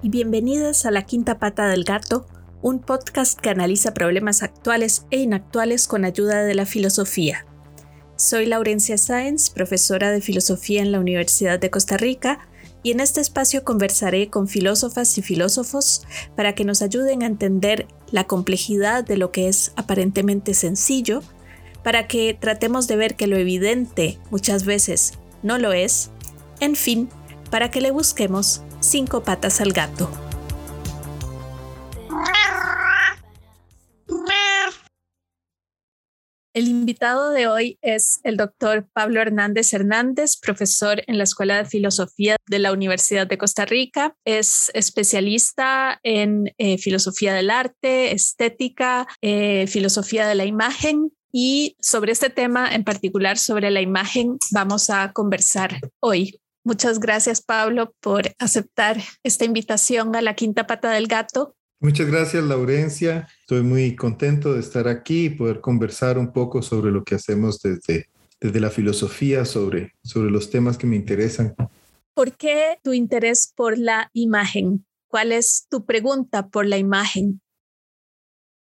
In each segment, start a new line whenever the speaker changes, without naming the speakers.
y bienvenidas a La Quinta Pata del Gato, un podcast que analiza problemas actuales e inactuales con ayuda de la filosofía. Soy Laurencia Sáenz, profesora de filosofía en la Universidad de Costa Rica, y en este espacio conversaré con filósofas y filósofos para que nos ayuden a entender la complejidad de lo que es aparentemente sencillo, para que tratemos de ver que lo evidente muchas veces no lo es, en fin, para que le busquemos cinco patas al gato. El invitado de hoy es el doctor Pablo Hernández Hernández, profesor en la Escuela de Filosofía de la Universidad de Costa Rica. Es especialista en eh, filosofía del arte, estética, eh, filosofía de la imagen. Y sobre este tema en particular, sobre la imagen, vamos a conversar hoy. Muchas gracias, Pablo, por aceptar esta invitación a la quinta pata del gato.
Muchas gracias, Laurencia. Estoy muy contento de estar aquí y poder conversar un poco sobre lo que hacemos desde, desde la filosofía, sobre, sobre los temas que me interesan.
¿Por qué tu interés por la imagen? ¿Cuál es tu pregunta por la imagen?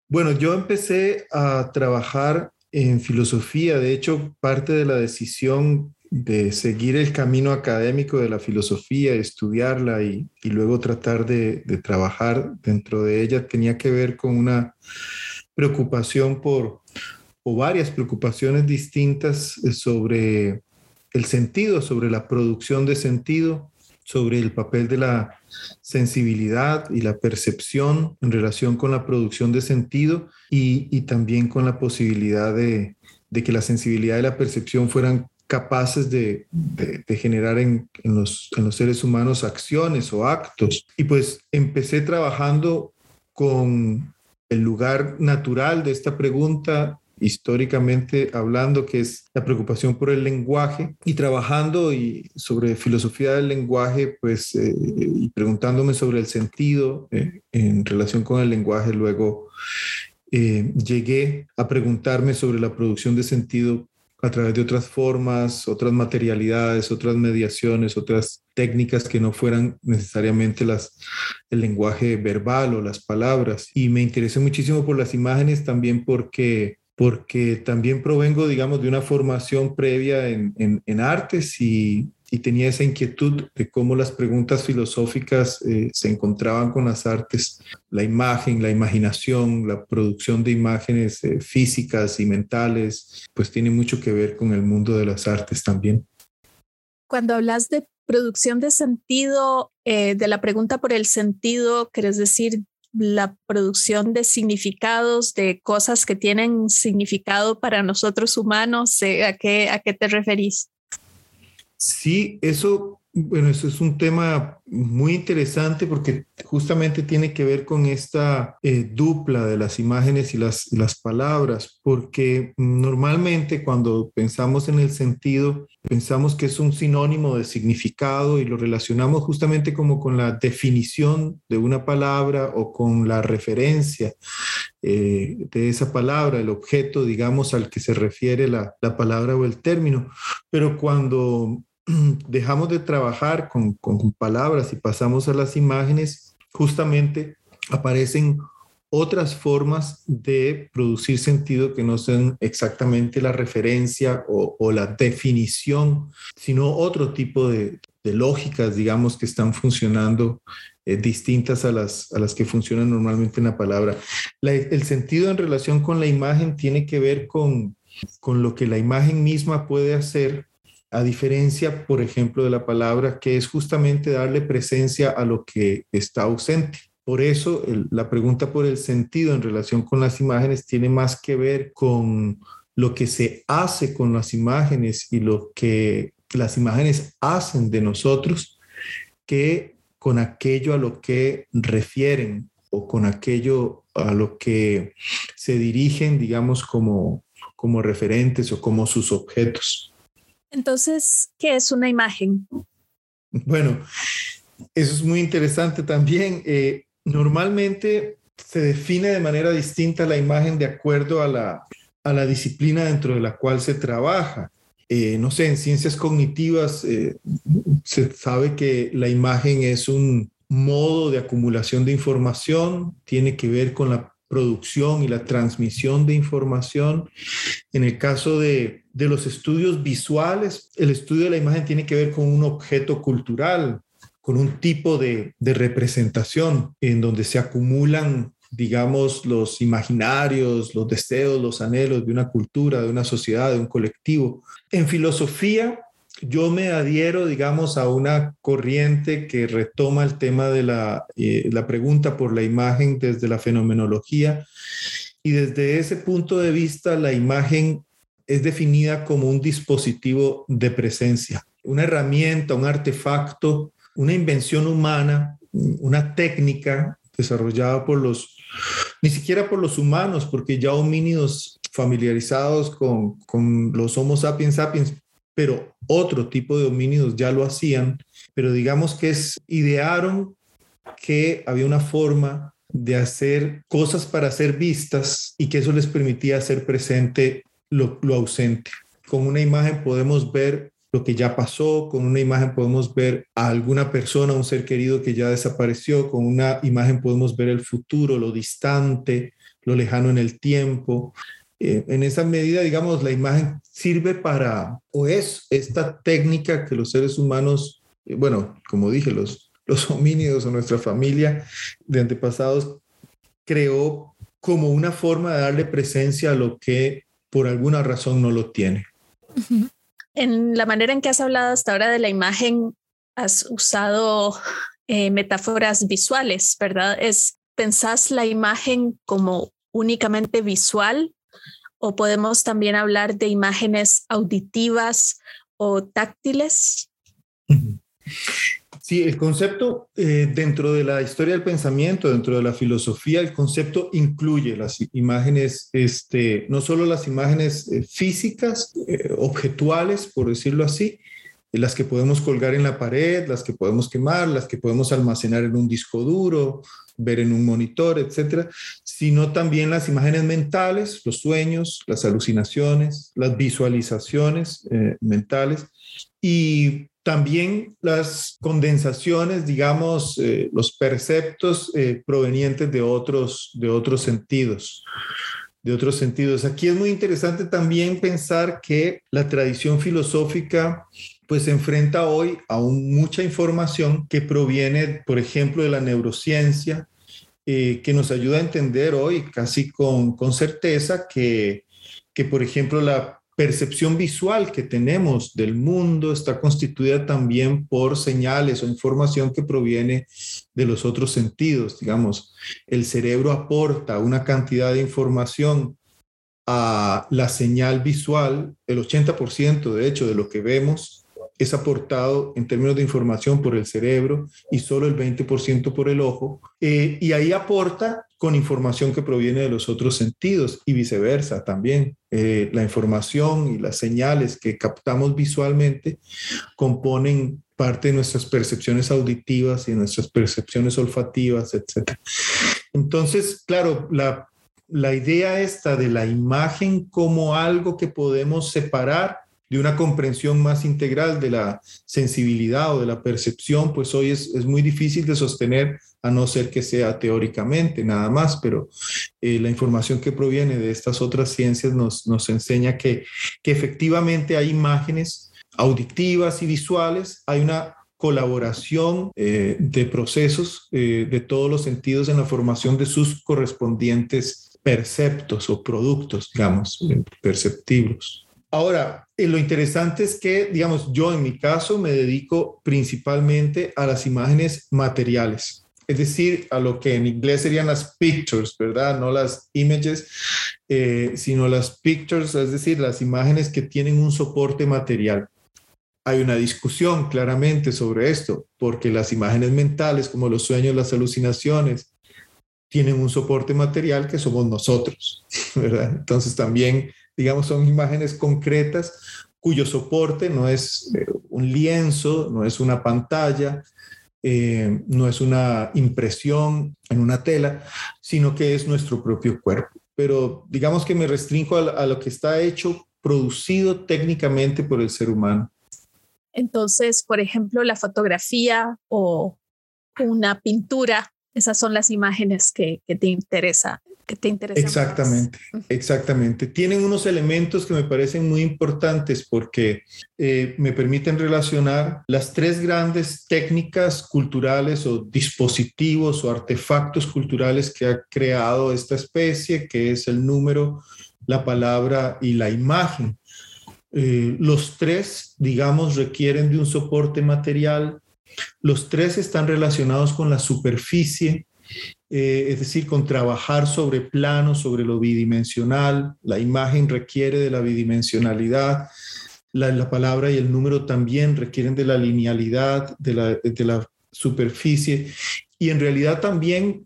Bueno, yo empecé a trabajar en filosofía. De hecho, parte de la decisión de seguir el camino académico de la filosofía, estudiarla y, luego tratar de, trabajar dentro de ella tenía que ver con una preocupación por, o varias preocupaciones distintas eh, sobre el sentido, sobre la producción de sentido, sobre el papel de la sensibilidad y la percepción en relación con la producción de sentido y, también con la posibilidad de, de que la sensibilidad y la percepción fueran capaces de, generar en, los, seres humanos acciones o actos. Y pues empecé trabajando con el lugar natural de esta pregunta históricamente hablando, que es la preocupación por el lenguaje, y trabajando y sobre filosofía del lenguaje, pues, eh, y preguntándome sobre el sentido eh, en relación con el lenguaje, luego eh, llegué a preguntarme sobre la producción de sentido a través de otras formas, otras materialidades, otras mediaciones, otras técnicas que no fueran necesariamente las, el lenguaje verbal o las palabras. Y me interesé muchísimo por las imágenes también porque porque también provengo, digamos, de una formación previa en, en, en artes y y tenía esa inquietud de cómo las preguntas filosóficas eh, se encontraban con las artes, la imagen, la imaginación, la producción de imágenes eh, físicas y mentales, pues tiene mucho que ver con el mundo de las artes también.
Cuando hablas de producción de sentido, eh, de la pregunta por el sentido, ¿querés decir la producción de significados, de cosas que tienen significado para nosotros humanos? ¿A qué, a qué te referís?
Sí, eso, bueno, eso es un tema muy interesante porque justamente tiene que ver con esta eh, dupla de las imágenes y las, las palabras, porque normalmente cuando pensamos en el sentido, pensamos que es un sinónimo de significado y lo relacionamos justamente como con la definición de una palabra o con la referencia eh, de esa palabra, el objeto, digamos, al que se refiere la, la palabra o el término. Pero cuando dejamos de trabajar con, con, palabras y pasamos a las imágenes, justamente aparecen otras formas de producir sentido que no sean exactamente la referencia o, la definición, sino otro tipo de, de, lógicas, digamos, que están funcionando eh, distintas a las, a las que funcionan normalmente en la palabra. el sentido en relación con la imagen tiene que ver con, con lo que la imagen misma puede hacer a diferencia, por ejemplo, de la palabra, que es justamente darle presencia a lo que está ausente. Por eso la pregunta por el sentido en relación con las imágenes tiene más que ver con lo que se hace con las imágenes y lo que las imágenes hacen de nosotros que con aquello a lo que refieren o con aquello a lo que se dirigen, digamos, como, como referentes o como sus objetos.
Entonces, ¿qué es una imagen?
Bueno, eso es muy interesante también. Eh, normalmente se define de manera distinta la imagen de acuerdo a la, a la disciplina dentro de la cual se trabaja. Eh, no sé, en ciencias cognitivas eh, se sabe que la imagen es un modo de acumulación de información, tiene que ver con la producción y la transmisión de información. En el caso de, los estudios visuales, el estudio de la imagen tiene que ver con un objeto cultural, con un tipo de, de representación en donde se acumulan digamos, los imaginarios, los deseos, los anhelos de una cultura, de una sociedad, de un colectivo. En filosofía, yo me adhiero, digamos, a una corriente que retoma el tema de la, eh, la pregunta por la imagen desde la fenomenología. Y desde ese punto de vista, la imagen es definida como un dispositivo de presencia, una herramienta, un artefacto, una invención humana, una técnica desarrollada por los, ni siquiera por los humanos, porque ya homínidos familiarizados con, con los Homo sapiens sapiens pero otro tipo de homínidos ya lo hacían, pero digamos que es, idearon que había una forma de hacer cosas para ser vistas y que eso les permitía hacer presente lo, lo ausente. Con una imagen podemos ver lo que ya pasó, con una imagen podemos ver a alguna persona, un ser querido que ya desapareció, con una imagen podemos ver el futuro, lo distante, lo lejano en el tiempo. Eh, en esa medida, digamos, la imagen sirve para, o es esta técnica que los seres humanos, eh, bueno, como dije, los, los homínidos o nuestra familia de antepasados creó como una forma de darle presencia a lo que por alguna razón no lo tiene.
En la manera en que has hablado hasta ahora de la imagen, has usado eh, metáforas visuales, ¿verdad? Es, ¿Pensás la imagen como únicamente visual o podemos también hablar de imágenes auditivas o táctiles.
Sí, el concepto eh, dentro de la historia del pensamiento, dentro de la filosofía, el concepto incluye las imágenes, este, no solo las imágenes eh, físicas, eh, objetuales, por decirlo así, las que podemos colgar en la pared, las que podemos quemar, las que podemos almacenar en un disco duro, ver en un monitor, etcétera, sino también las imágenes mentales, los sueños, las alucinaciones, las visualizaciones eh, mentales y también las condensaciones, digamos, eh, los perceptos eh, provenientes de otros, de otros sentidos de otros sentidos. Aquí es muy interesante también pensar que la tradición filosófica pues se enfrenta hoy a mucha información que proviene, por ejemplo, de la neurociencia, eh, que nos ayuda a entender hoy casi con, con certeza que, que, por ejemplo, la percepción visual que tenemos del mundo está constituida también por señales o información que proviene de los otros sentidos. Digamos, el cerebro aporta una cantidad de información a la señal visual, el 80% de hecho de lo que vemos es aportado en términos de información por el cerebro y solo el 20% por el ojo. Eh, y ahí aporta con información que proviene de los otros sentidos y viceversa también. Eh, la información y las señales que captamos visualmente componen parte de nuestras percepciones auditivas y nuestras percepciones olfativas, etc. Entonces, claro, la, la idea esta de la imagen como algo que podemos separar de una comprensión más integral de la sensibilidad o de la percepción, pues hoy es, muy difícil de sostener a no ser que sea teóricamente nada más, pero eh, la información que proviene de estas otras ciencias nos, nos enseña que, que efectivamente hay imágenes auditivas y visuales, hay una colaboración eh, de procesos eh, de todos los sentidos en la formación de sus correspondientes perceptos o productos, digamos, perceptibles. Ahora, eh, lo interesante es que, digamos, yo en mi caso me dedico principalmente a las imágenes materiales, es decir, a lo que en inglés serían las pictures, ¿verdad? No las images, eh, sino las pictures, es decir, las imágenes que tienen un soporte material. Hay una discusión claramente sobre esto, porque las imágenes mentales, como los sueños, las alucinaciones, tienen un soporte material que somos nosotros, ¿verdad? Entonces también digamos, son imágenes concretas cuyo soporte no es eh, un lienzo, no es una pantalla, eh, no es una impresión en una tela, sino que es nuestro propio cuerpo. Pero digamos que me restringo a, lo que está hecho, producido técnicamente por el ser humano.
Entonces, por ejemplo, la fotografía o, una pintura, esas son las imágenes que, que te interesa que te interesa.
Exactamente, exactamente. Tienen unos elementos que me parecen muy importantes porque eh, me permiten relacionar las tres grandes técnicas culturales o dispositivos o artefactos culturales que ha creado esta especie, que es el número, la palabra y la imagen. Eh, los tres, digamos, requieren de un soporte material. Los tres están relacionados con la superficie eh, es decir, con trabajar sobre planos, sobre lo bidimensional. La imagen requiere de la bidimensionalidad. La, palabra y el número también requieren de la linealidad, de la superficie. Y en realidad también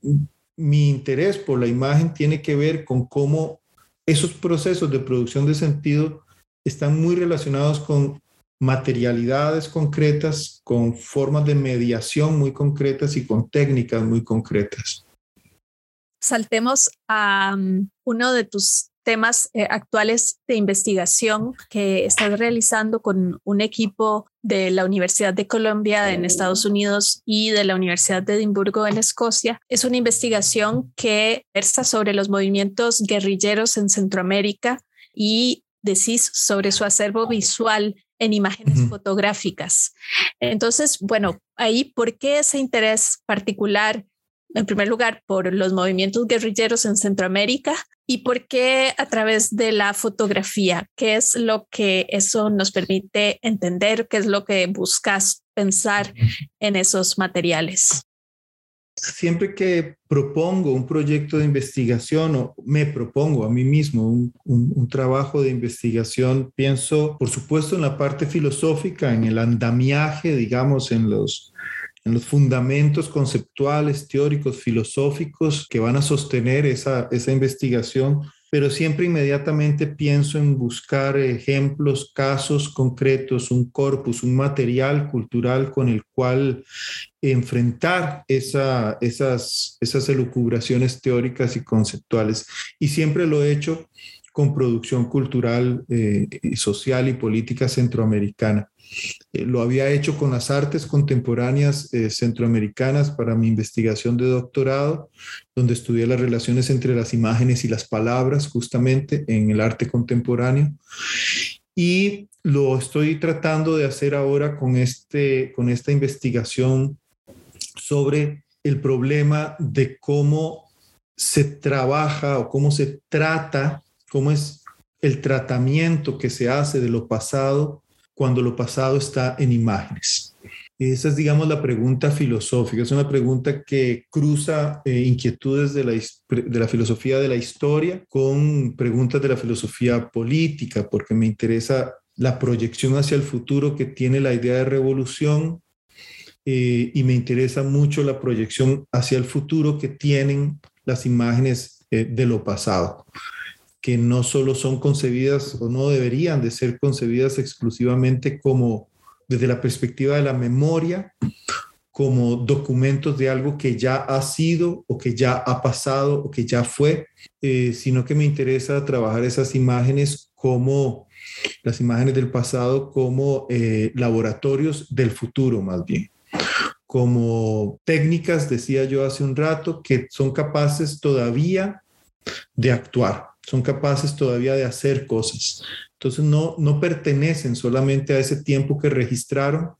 mi interés por la imagen tiene que ver con cómo esos procesos de producción de sentido están muy relacionados con materialidades concretas, con formas de mediación muy concretas y con técnicas muy concretas
saltemos a um, uno de tus temas eh, actuales de investigación que estás realizando con un equipo de la Universidad de Columbia en Estados Unidos y de la Universidad de Edimburgo en Escocia. Es una investigación que versa sobre los movimientos guerrilleros en Centroamérica y decís sobre su acervo visual en imágenes fotográficas. Entonces, bueno, ahí, ¿por qué ese interés particular en primer lugar, por los movimientos guerrilleros en Centroamérica y por qué a través de la fotografía, qué es lo que eso nos permite entender, qué es lo que buscas pensar en esos materiales.
Siempre que propongo un proyecto de investigación o me propongo a mí mismo un, trabajo de investigación, pienso, por supuesto, en la parte filosófica, en el andamiaje, digamos, en los, en los fundamentos conceptuales, teóricos, filosóficos que van a sostener esa, esa investigación, pero siempre inmediatamente pienso en buscar ejemplos, casos concretos, un corpus, un material cultural con el cual enfrentar esa, esas, esas elucubraciones teóricas y conceptuales. Y siempre lo he hecho con producción cultural, eh, social y política centroamericana. Eh, lo había hecho con las artes contemporáneas eh, centroamericanas para mi investigación de doctorado, donde estudié las relaciones entre las imágenes y las palabras justamente en el arte contemporáneo. Y lo estoy tratando de hacer ahora con, este, con esta investigación sobre el problema de cómo se trabaja o cómo se trata, cómo es el tratamiento que se hace de lo pasado cuando lo pasado está en imágenes? Esa es, digamos, la pregunta filosófica. Es una pregunta que cruza eh, inquietudes de la, de la filosofía de la historia con preguntas de la filosofía política, porque me interesa la proyección hacia el futuro que tiene la idea de revolución eh, y me interesa mucho la proyección hacia el futuro que tienen las imágenes eh, de lo pasado que no solo son concebidas o no deberían de ser concebidas exclusivamente como desde la perspectiva de la memoria, como documentos de algo que ya ha sido o que ya ha pasado o que ya fue, eh, sino que me interesa trabajar esas imágenes como las imágenes del pasado como eh, laboratorios del futuro más bien. Como técnicas, decía yo hace un rato, que son capaces todavía de actuar son capaces todavía de hacer cosas. Entonces no, no pertenecen solamente a ese tiempo que registraron,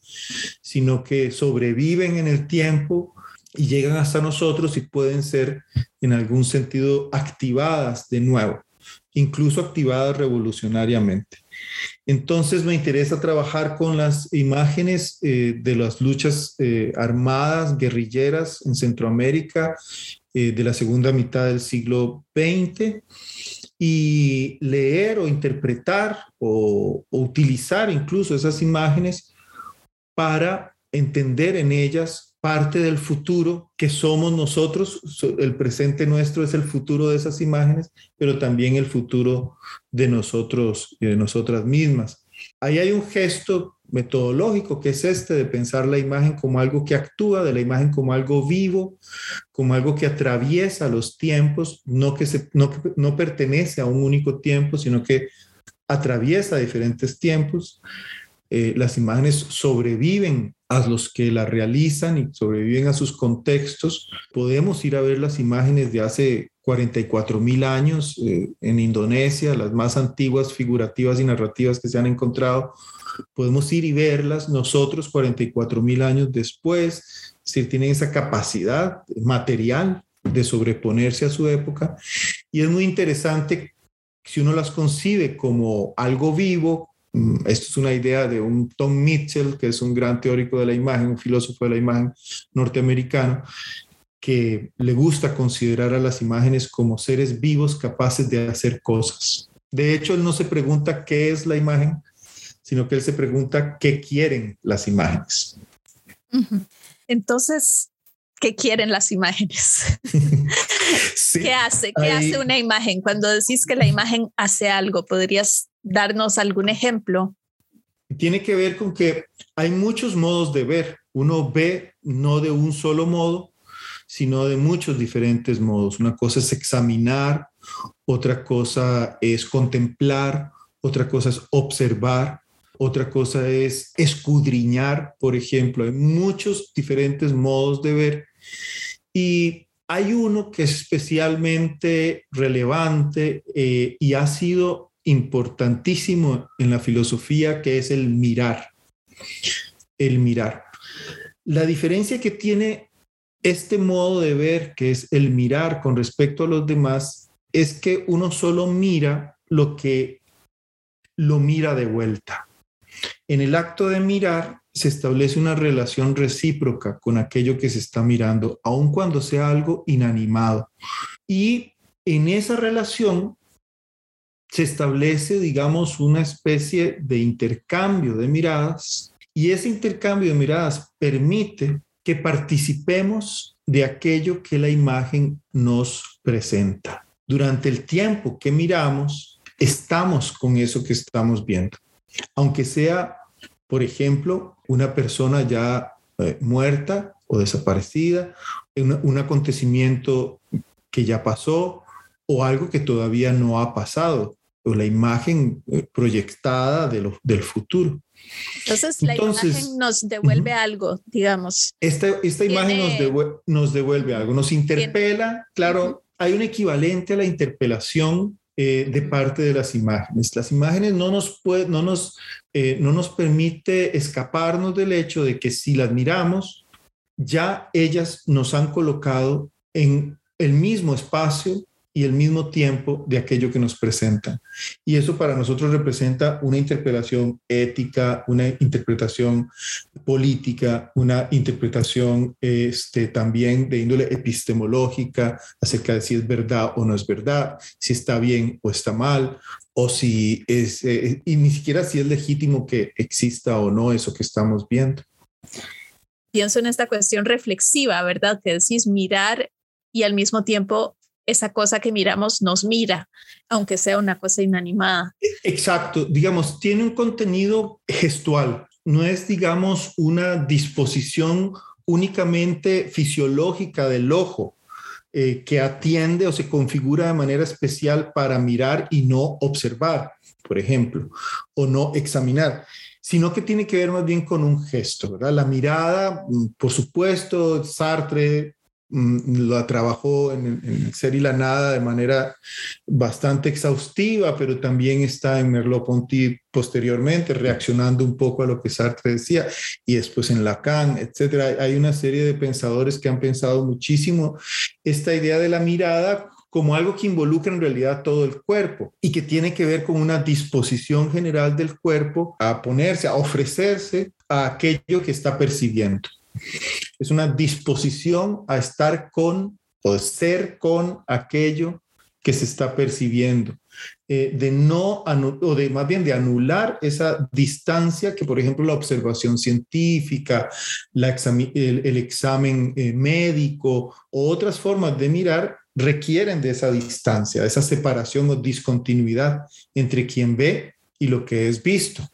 sino que sobreviven en el tiempo y llegan hasta nosotros y pueden ser en algún sentido activadas de nuevo, incluso activadas revolucionariamente. Entonces me interesa trabajar con las imágenes eh, de las luchas eh, armadas, guerrilleras en Centroamérica eh, de la segunda mitad del siglo XX y leer o interpretar o, utilizar incluso esas imágenes para entender en ellas parte del futuro que somos nosotros, el presente nuestro es el futuro de esas imágenes, pero también el futuro de nosotros y de nosotras mismas. Ahí hay un gesto metodológico, que es este de pensar la imagen como algo que actúa, de la imagen como algo vivo, como algo que atraviesa los tiempos, no que se, no, no pertenece a un único tiempo, sino que atraviesa diferentes tiempos. eh, las imágenes sobreviven a los que las realizan y sobreviven a sus contextos. Podemos ir a ver las imágenes de hace 44 mil años eh, en Indonesia, las más antiguas figurativas y narrativas que se han encontrado. Podemos ir y verlas nosotros 44 mil años después, si tienen esa capacidad material de sobreponerse a su época. Y es muy interesante si uno las concibe como algo vivo, mm, esto es una idea de un Tom Mitchell, que es un gran teórico de la imagen, un filósofo de la imagen norteamericano, que le gusta considerar a las imágenes como seres vivos capaces de hacer cosas. De hecho, él no se pregunta qué es la imagen, sino que él se pregunta qué quieren las imágenes.
Entonces, ¿qué quieren las imágenes? ¿Qué hace? ¿Qué hace una imagen? Cuando decís que la imagen hace algo, ¿podrías darnos algún ejemplo?
Tiene que ver con que hay muchos modos de ver. Uno ve no de un solo modo, sino de muchos diferentes modos. Una cosa es examinar, otra cosa es contemplar, otra cosa es observar, otra cosa es escudriñar, por ejemplo. Hay muchos diferentes modos de ver y hay uno que es especialmente relevante eh, y ha sido importantísimo en la filosofía, que es el mirar. El mirar. La diferencia que tiene este modo de ver, que es el mirar con respecto a los demás, es que uno solo mira lo que lo mira de vuelta. En el acto de mirar se establece una relación recíproca con aquello que se está mirando, aun cuando sea algo inanimado. Y en esa relación se establece, digamos, una especie de intercambio de miradas y ese intercambio de miradas permite que participemos de aquello que la imagen nos presenta. Durante el tiempo que miramos, estamos con eso que estamos viendo. Aunque sea por ejemplo, una persona ya eh, muerta o desaparecida, un, acontecimiento que ya pasó o algo que todavía no ha pasado, o la imagen eh, proyectada de del futuro.
Entonces, la imagen nos devuelve algo, digamos.
Esta, esta imagen nos, devuelve, nos devuelve algo, nos interpela, claro, hay un equivalente a la interpelación eh, de parte de las imágenes. Las imágenes no nos, puede, no, nos, eh, no nos permite escaparnos del hecho de que si las miramos, ya ellas nos han colocado en el mismo espacio y el mismo tiempo de aquello que nos presentan. Y eso para nosotros representa una interpretación ética, una interpretación política, una interpretación este, también de índole epistemológica acerca de si es verdad o no es verdad, si está bien o está mal, o si es, eh, y ni siquiera si es legítimo que exista o no eso que estamos viendo.
Pienso en esta cuestión reflexiva, ¿verdad? Que decís mirar y al mismo tiempo esa cosa que miramos nos mira, aunque sea una cosa inanimada.
Exacto, digamos, tiene un contenido gestual, no es, digamos, una disposición únicamente fisiológica del ojo. Eh, que atiende o se configura de manera especial para mirar y no observar, por ejemplo, o no examinar, sino que tiene que ver más bien con un gesto, ¿verdad? La mirada, mm, por supuesto, Sartre la trabajó en, en, Ser y la Nada de manera bastante exhaustiva, pero también está en Merleau-Ponty posteriormente, reaccionando un poco a lo que Sartre decía, y después en Lacan, etcétera. Hay una serie de pensadores que han pensado muchísimo esta idea de la mirada como algo que involucra en realidad todo el cuerpo y que tiene que ver con una disposición general del cuerpo a ponerse, a ofrecerse a aquello que está percibiendo. Es una disposición a estar con o ser con aquello que se está percibiendo, eh, de no, o de más bien de anular esa distancia que, por ejemplo, la observación científica, el, examen eh, médico o otras formas de mirar requieren de esa distancia, de esa separación o discontinuidad entre quien ve y lo que es visto.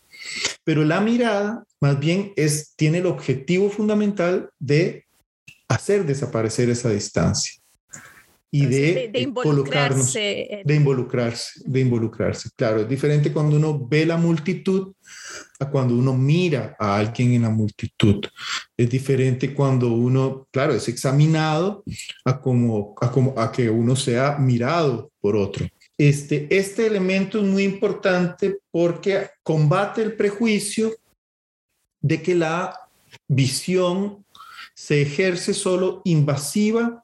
Pero la mirada más bien es, tiene el objetivo fundamental de hacer desaparecer esa distancia. y de, de, involucrarnos, de involucrarse, de involucrarse. Claro, es diferente cuando uno ve la multitud a cuando uno mira a alguien en la multitud. Es diferente cuando uno, claro, es examinado a como a, como, a que uno sea mirado por otro. Este, este elemento es muy importante porque combate el prejuicio de que la visión se ejerce solo invasiva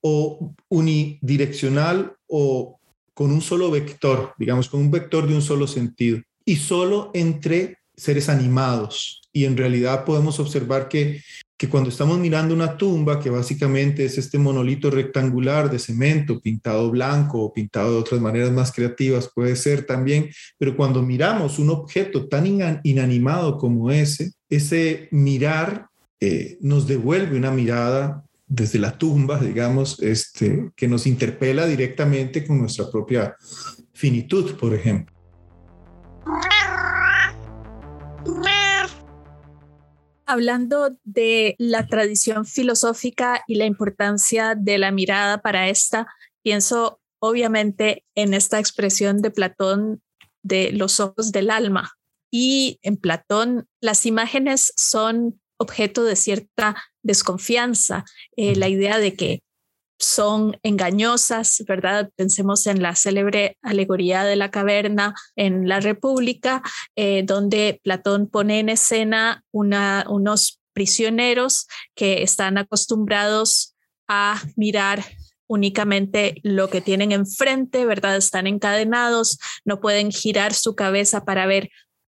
o unidireccional o con un solo vector, digamos, con un vector de un solo sentido, y solo entre seres animados. Y en realidad podemos observar que, que cuando estamos mirando una tumba, que básicamente es este monolito rectangular de cemento pintado blanco o pintado de otras maneras más creativas, puede ser también, pero cuando miramos un objeto tan inanimado como ese, ese mirar eh, nos devuelve una mirada desde la tumba, digamos, este, que nos interpela directamente con nuestra propia finitud, por ejemplo.
Hablando de la tradición filosófica y la importancia de la mirada para esta, pienso obviamente en esta expresión de Platón de los ojos del alma. Y en Platón las imágenes son objeto de cierta desconfianza, eh, la idea de que son engañosas, ¿verdad? Pensemos en la célebre alegoría de la caverna en la República, eh, donde Platón pone en escena unos prisioneros que están acostumbrados a mirar únicamente lo que tienen enfrente, ¿verdad? Están encadenados, no pueden girar su cabeza para ver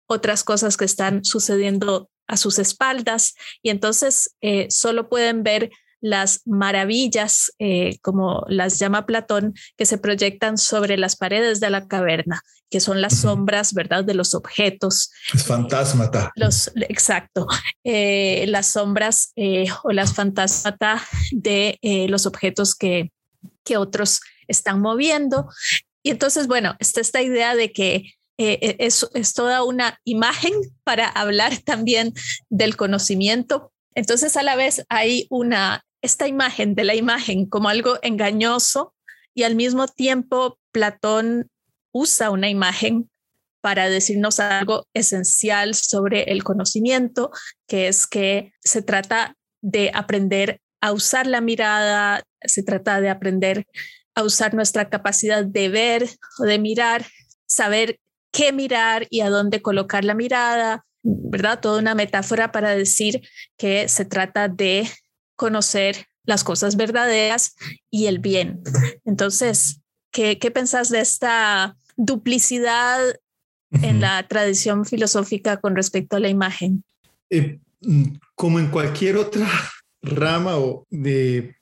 otras cosas que están sucediendo a sus espaldas y entonces eh, solo pueden ver las maravillas, eh, como las llama Platón, que se proyectan sobre las paredes de la caverna, que son las sombras, ¿verdad?, de los objetos.
Es fantasmata.
Los, exacto, eh, las sombras o las fantasmata de los objetos que, que otros están moviendo. Y entonces, bueno, está esta idea de que eh, es, es, toda una imagen para hablar también del conocimiento. Entonces, a la vez hay una, esta imagen de la imagen como algo engañoso y al mismo tiempo Platón usa una imagen para decirnos algo esencial sobre el conocimiento, que es que se trata de aprender a usar la mirada, se trata de aprender a usar nuestra capacidad de ver o de mirar, saber qué mirar y a dónde colocar la mirada, ¿verdad? Toda una metáfora para decir que se trata de conocer las cosas verdaderas y el bien. Entonces, ¿qué, qué pensás de esta duplicidad en la tradición filosófica con respecto a la imagen?
Eh, mm, como en cualquier otra rama o de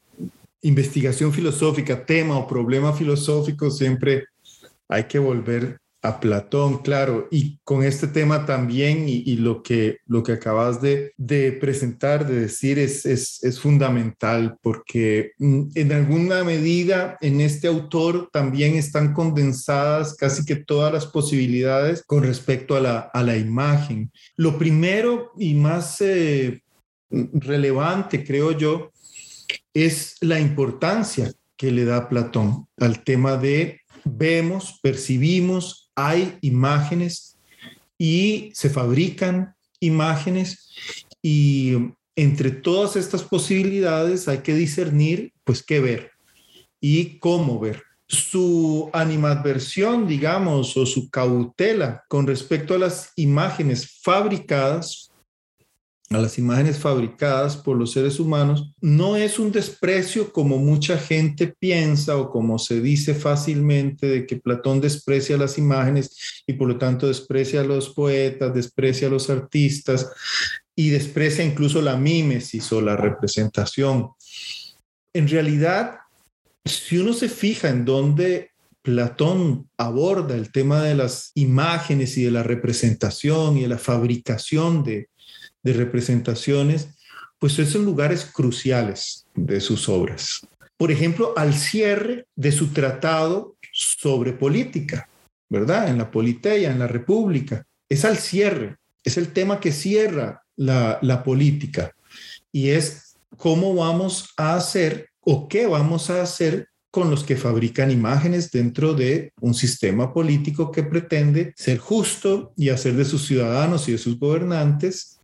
investigación filosófica, tema o problema filosófico, siempre hay que volver a Platón, claro, y con este tema también y, lo, que, lo que acabas de, presentar, de decir, es, es, fundamental porque mm, en alguna medida en este autor también están condensadas casi que todas las posibilidades con respecto a la, a la imagen. Lo primero y más eh, relevante, creo yo, es la importancia que le da Platón al tema de vemos, percibimos, hay imágenes y se fabrican imágenes y entre todas estas posibilidades hay que discernir pues qué ver y cómo ver. Su animadversión, digamos, o su cautela con respecto a las imágenes fabricadas a las imágenes fabricadas por los seres humanos, no es un desprecio como mucha gente piensa o como se dice fácilmente de que Platón desprecia las imágenes y por lo tanto desprecia a los poetas, desprecia a los artistas y desprecia incluso la mímesis o la representación. En realidad, si uno se fija en dónde Platón aborda el tema de las imágenes y de la representación y de la fabricación de, de representaciones, pues son lugares cruciales de sus obras. Por ejemplo, al cierre de su tratado sobre política, ¿verdad? En la Politeia, en la República. Es al cierre, es el tema que cierra la, la política y es cómo vamos a hacer o qué vamos a hacer con los que fabrican imágenes dentro de un sistema político que pretende ser justo y hacer de sus ciudadanos y de sus gobernantes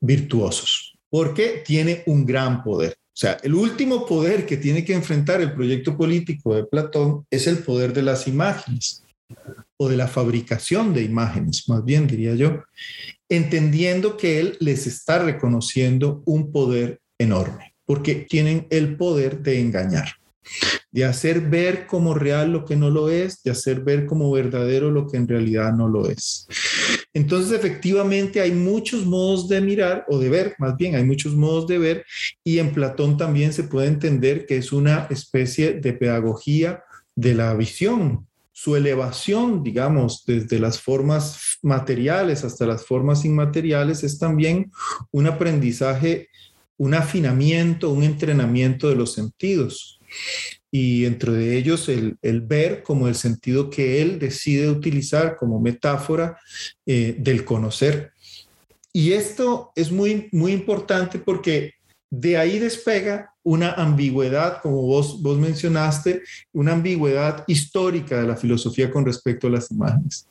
virtuosos, porque tiene un gran poder. O sea, el último poder que tiene que enfrentar el proyecto político de Platón es el poder de las imágenes o de la fabricación de imágenes, más bien diría yo, entendiendo que él les está reconociendo un poder enorme, porque tienen el poder de engañar de hacer ver como real lo que no lo es, de hacer ver como verdadero lo que en realidad no lo es. Entonces, efectivamente, hay muchos modos de mirar o de ver, más bien, hay muchos modos de ver, y en Platón también se puede entender que es una especie de pedagogía de la visión, su elevación, digamos, desde las formas materiales hasta las formas inmateriales, es también un aprendizaje, un afinamiento, un entrenamiento de los sentidos y entre ellos el, ver como el sentido que él decide utilizar como metáfora eh, del conocer. Y esto es muy, muy importante porque de ahí despega una ambigüedad, como vos, vos mencionaste, una ambigüedad histórica de la filosofía con respecto a las imágenes.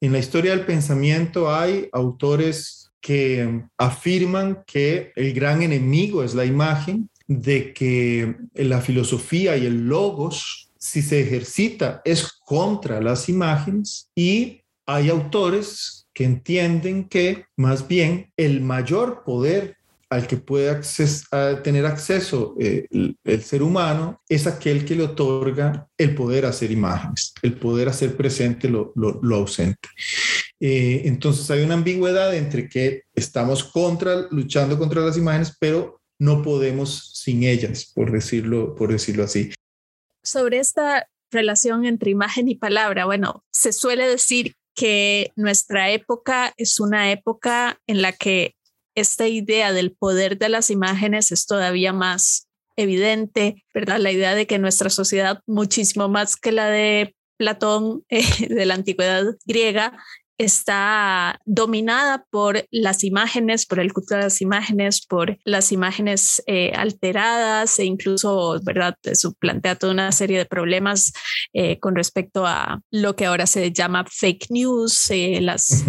En la historia del pensamiento hay autores que afirman que el gran enemigo es la imagen de que la filosofía y el logos, si se ejercita, es contra las imágenes y hay autores que entienden que más bien el mayor poder al que puede tener acceso eh, el, ser humano es aquel que le otorga el poder hacer imágenes, el poder hacer presente lo, ausente. Eh, entonces hay una ambigüedad entre que estamos contra, luchando contra las imágenes, pero no podemos sin ellas, por decirlo, por decirlo así.
Sobre esta relación entre imagen y palabra, bueno, se suele decir que nuestra época es una época en la que esta idea del poder de las imágenes es todavía más evidente, ¿verdad? La idea de que nuestra sociedad, muchísimo más que la de Platón eh, de la antigüedad griega, está dominada por las imágenes, por el culto de las imágenes, por las imágenes eh, alteradas e incluso, ¿verdad? Eso plantea toda una serie de problemas eh, con respecto a lo que ahora se llama fake news, eh, las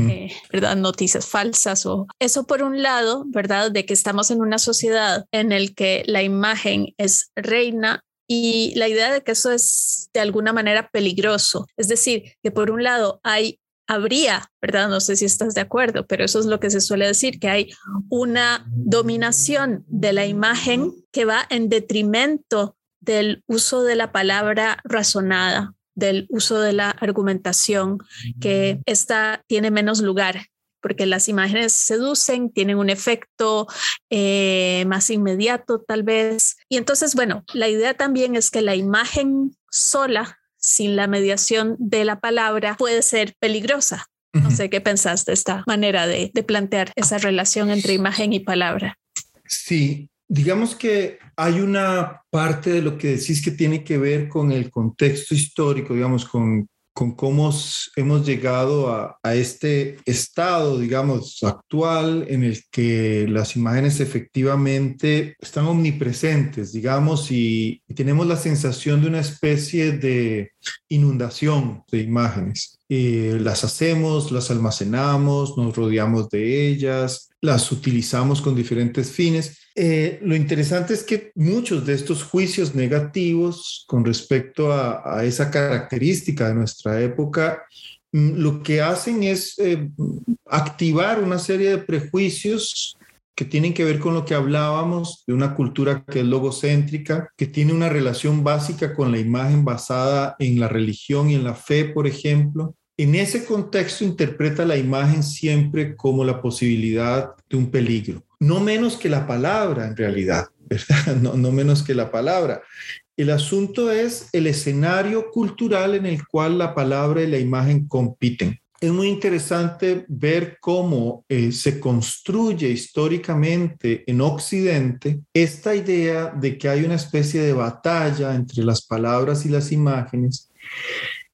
¿verdad? noticias falsas o eso por un lado, ¿verdad? De que estamos en una sociedad en el que la imagen es reina y la idea de que eso es de alguna manera peligroso. Es decir, que por un lado hay habría, ¿verdad? No sé si estás de acuerdo, pero eso es lo que se suele decir, que hay una dominación de la imagen que va en detrimento del uso de la palabra razonada, del uso de la argumentación, que esta tiene menos lugar porque las imágenes seducen, tienen un efecto eh, más inmediato tal vez. Y entonces, bueno, la idea también es que la imagen sola sin la mediación de la palabra puede ser peligrosa. No sé qué pensaste de esta manera de, plantear esa relación entre imagen y palabra.
Sí, digamos que hay una parte de lo que decís que tiene que ver con el contexto histórico, digamos, con con cómo hemos llegado a, este estado, digamos, actual en el que las imágenes efectivamente están omnipresentes, digamos, y, tenemos la sensación de una especie de inundación de imágenes. Eh, las hacemos, las almacenamos, nos rodeamos de ellas, las utilizamos con diferentes fines eh, lo interesante es que muchos de estos juicios negativos con respecto a, esa característica de nuestra época, mm, lo que hacen es eh, activar una serie de prejuicios que tienen que ver con lo que hablábamos de una cultura que es logocéntrica, que tiene una relación básica con la imagen basada en la religión y en la fe, por ejemplo. En ese contexto interpreta la imagen siempre como la posibilidad de un peligro no menos que la palabra en realidad, ¿verdad? No, no, menos que la palabra. El asunto es el escenario cultural en el cual la palabra y la imagen compiten. Es muy interesante ver cómo eh, se construye históricamente en Occidente esta idea de que hay una especie de batalla entre las palabras y las imágenes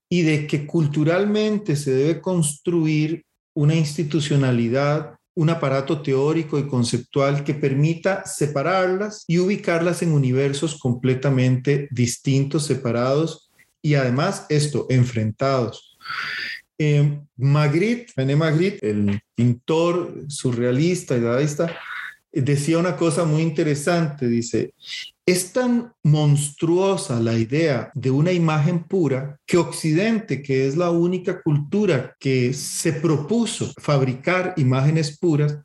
y de que culturalmente se debe construir una institucionalidad un aparato teórico y conceptual que permita separarlas y ubicarlas en universos completamente distintos, separados y además esto, enfrentados. Eh, Magritte, René Magritte, el pintor surrealista y dadaísta, decía una cosa muy interesante, dice, es tan monstruosa la idea de una imagen pura que Occidente, que es la única cultura que se propuso fabricar imágenes puras,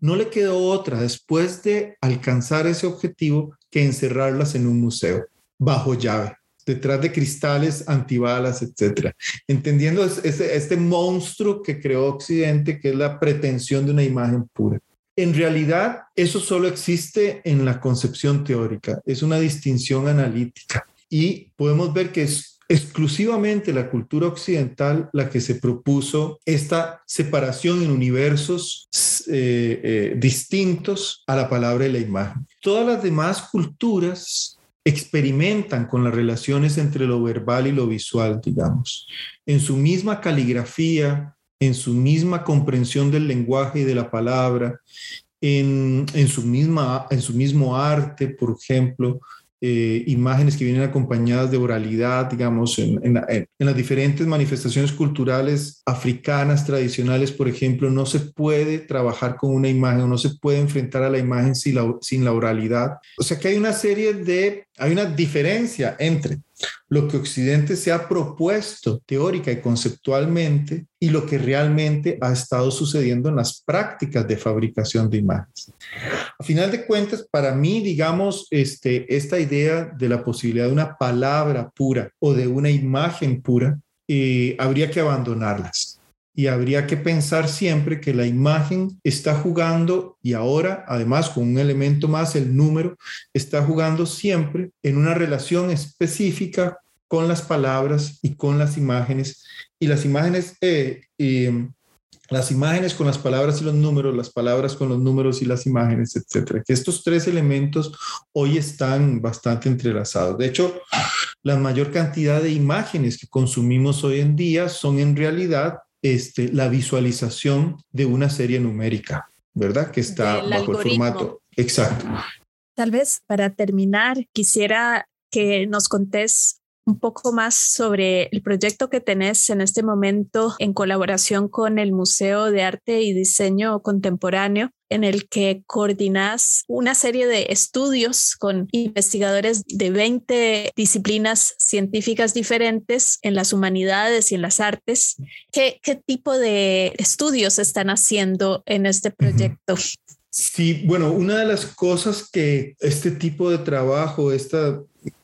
no le quedó otra después de alcanzar ese objetivo que encerrarlas en un museo bajo llave detrás de cristales antibalas, etcétera. Entendiendo este, este monstruo que creó Occidente, que es la pretensión de una imagen pura. En realidad, eso solo existe en la concepción teórica, es una distinción analítica y podemos ver que es exclusivamente la cultura occidental la que se propuso esta separación en universos eh, eh, distintos a la palabra y la imagen. Todas las demás culturas experimentan con las relaciones entre lo verbal y lo visual, digamos. En su misma caligrafía, en su misma comprensión del lenguaje y de la palabra, en, su, misma, en su mismo arte, por ejemplo, eh, imágenes que vienen acompañadas de oralidad, digamos, en, las diferentes manifestaciones culturales africanas tradicionales, por ejemplo, no se puede trabajar con una imagen, no se puede enfrentar a la imagen sin la, sin la oralidad. O sea que hay una serie de, hay una diferencia entre lo que Occidente se ha propuesto teórica y conceptualmente y lo que realmente ha estado sucediendo en las prácticas de fabricación de imágenes. A final de cuentas, para mí, digamos, este, esta idea de la posibilidad de una palabra pura o de una imagen pura, eh, habría que abandonarlas y habría que pensar siempre que la imagen está jugando y ahora además con un elemento más, el número, está jugando siempre en una relación específica con las palabras y con las imágenes y las imágenes eh, las imágenes con las palabras y los números, las palabras con los números y las imágenes, etcétera. Que estos tres elementos hoy están bastante entrelazados. De hecho, la mayor cantidad de imágenes que consumimos hoy en día son en realidad este, la visualización de una serie numérica, ¿verdad? Que está bajo el formato. Exacto.
Tal vez para terminar, quisiera que nos contés un poco más sobre el proyecto que tenés en este momento en colaboración con el Museo de Arte y Diseño Contemporáneo, en el que coordinas una serie de estudios con investigadores de 20 disciplinas científicas diferentes en las humanidades y en las artes. ¿Qué, qué tipo de estudios están haciendo en este proyecto?
Sí, bueno, una de las cosas que este tipo de trabajo, esta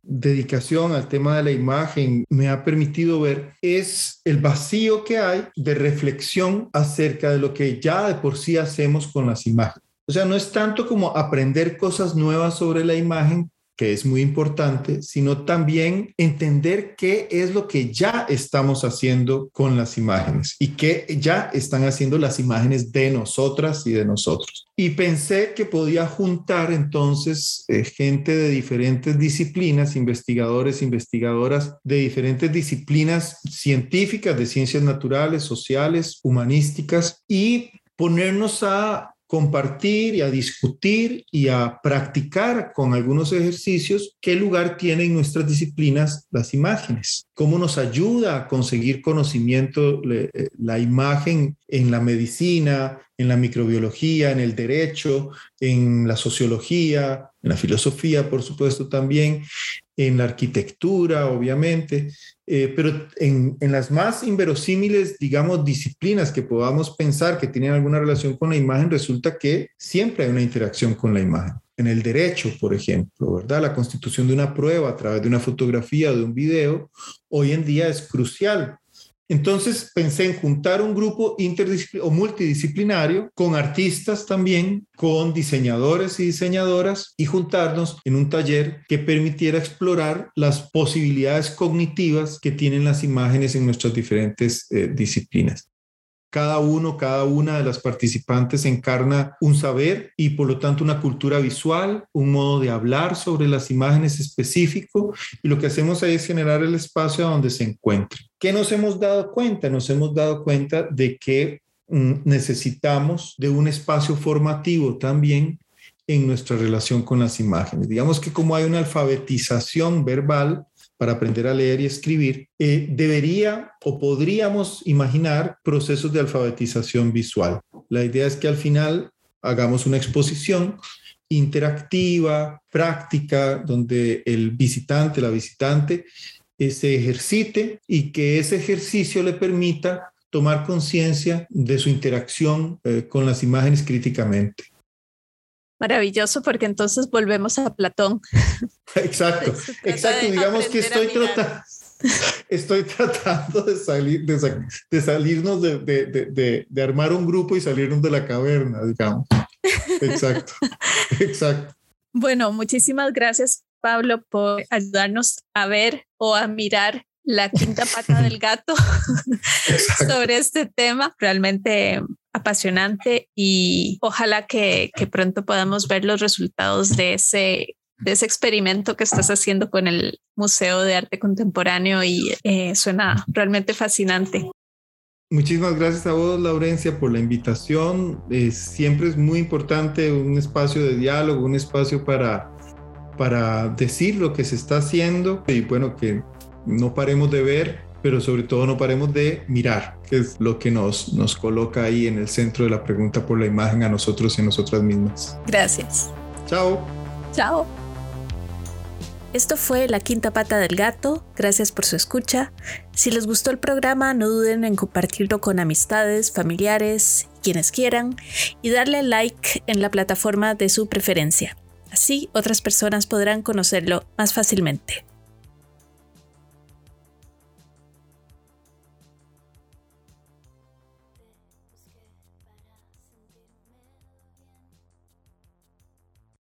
dedicación al tema de la imagen me ha permitido ver es el vacío que hay de reflexión acerca de lo que ya de por sí hacemos con las imágenes. O sea, no es tanto como aprender cosas nuevas sobre la imagen, que es muy importante, sino también entender qué es lo que ya estamos haciendo con las imágenes y qué ya están haciendo las imágenes de nosotras y de nosotros. Y pensé que podía juntar entonces eh, gente de diferentes disciplinas, investigadores, investigadoras de diferentes disciplinas científicas, de ciencias naturales, sociales, humanísticas, y ponernos a compartir y a discutir y a practicar con algunos ejercicios qué lugar tienen nuestras disciplinas las imágenes, cómo nos ayuda a conseguir conocimiento eh, la imagen en la medicina, en la microbiología, en el derecho, en la sociología, en la filosofía, por supuesto también, en la arquitectura, obviamente, eh, pero en, en, las más inverosímiles, digamos, disciplinas que podamos pensar que tienen alguna relación con la imagen, resulta que siempre hay una interacción con la imagen. En el derecho, por ejemplo, ¿verdad? La constitución de una prueba a través de una fotografía o de un video, hoy en día es crucial entonces pensé en juntar un grupo o multidisciplinario con artistas también, con diseñadores y diseñadoras y juntarnos en un taller que permitiera explorar las posibilidades cognitivas que tienen las imágenes en nuestras diferentes eh, disciplinas. Cada uno, cada una de las participantes encarna un saber y por lo tanto una cultura visual, un modo de hablar sobre las imágenes específico y lo que hacemos ahí es generar el espacio a donde se encuentren. ¿Qué nos hemos dado cuenta? Nos hemos dado cuenta de que mm, necesitamos de un espacio formativo también en nuestra relación con las imágenes. Digamos que como hay una alfabetización verbal para aprender a leer y escribir, eh, debería o podríamos imaginar procesos de alfabetización visual. La idea es que al final hagamos una exposición interactiva, práctica, donde el visitante, la visitante, eh, se ejercite y que ese ejercicio le permita tomar conciencia de su interacción eh, con las imágenes críticamente.
Maravilloso, porque entonces volvemos a Platón.
Exacto, exacto. Digamos que estoy tratando, estoy tratando de salir, de, salirnos de, de, de, armar un grupo y salirnos de la caverna, digamos. Exacto, exacto.
Bueno, muchísimas gracias, Pablo, por ayudarnos a ver o a mirar la quinta pata del gato sobre este tema. Realmente apasionante y ojalá que, pronto podamos ver los resultados de ese, de ese experimento que estás haciendo con el Museo de Arte Contemporáneo y eh, suena realmente fascinante.
Muchísimas gracias a vos, Laurencia, por la invitación. siempre es muy importante un espacio de diálogo, un espacio para, para decir lo que se está haciendo y bueno, que no paremos de ver pero sobre todo no paremos de mirar, que es lo que nos, nos coloca ahí en el centro de la pregunta por la imagen a nosotros y a nosotras mismas.
Gracias.
Chao.
Chao. Esto fue La Quinta Pata del Gato. Gracias por su escucha. Si les gustó el programa, no duden en compartirlo con amistades, familiares, quienes quieran, y darle like en la plataforma de su preferencia. Así otras personas podrán conocerlo más fácilmente.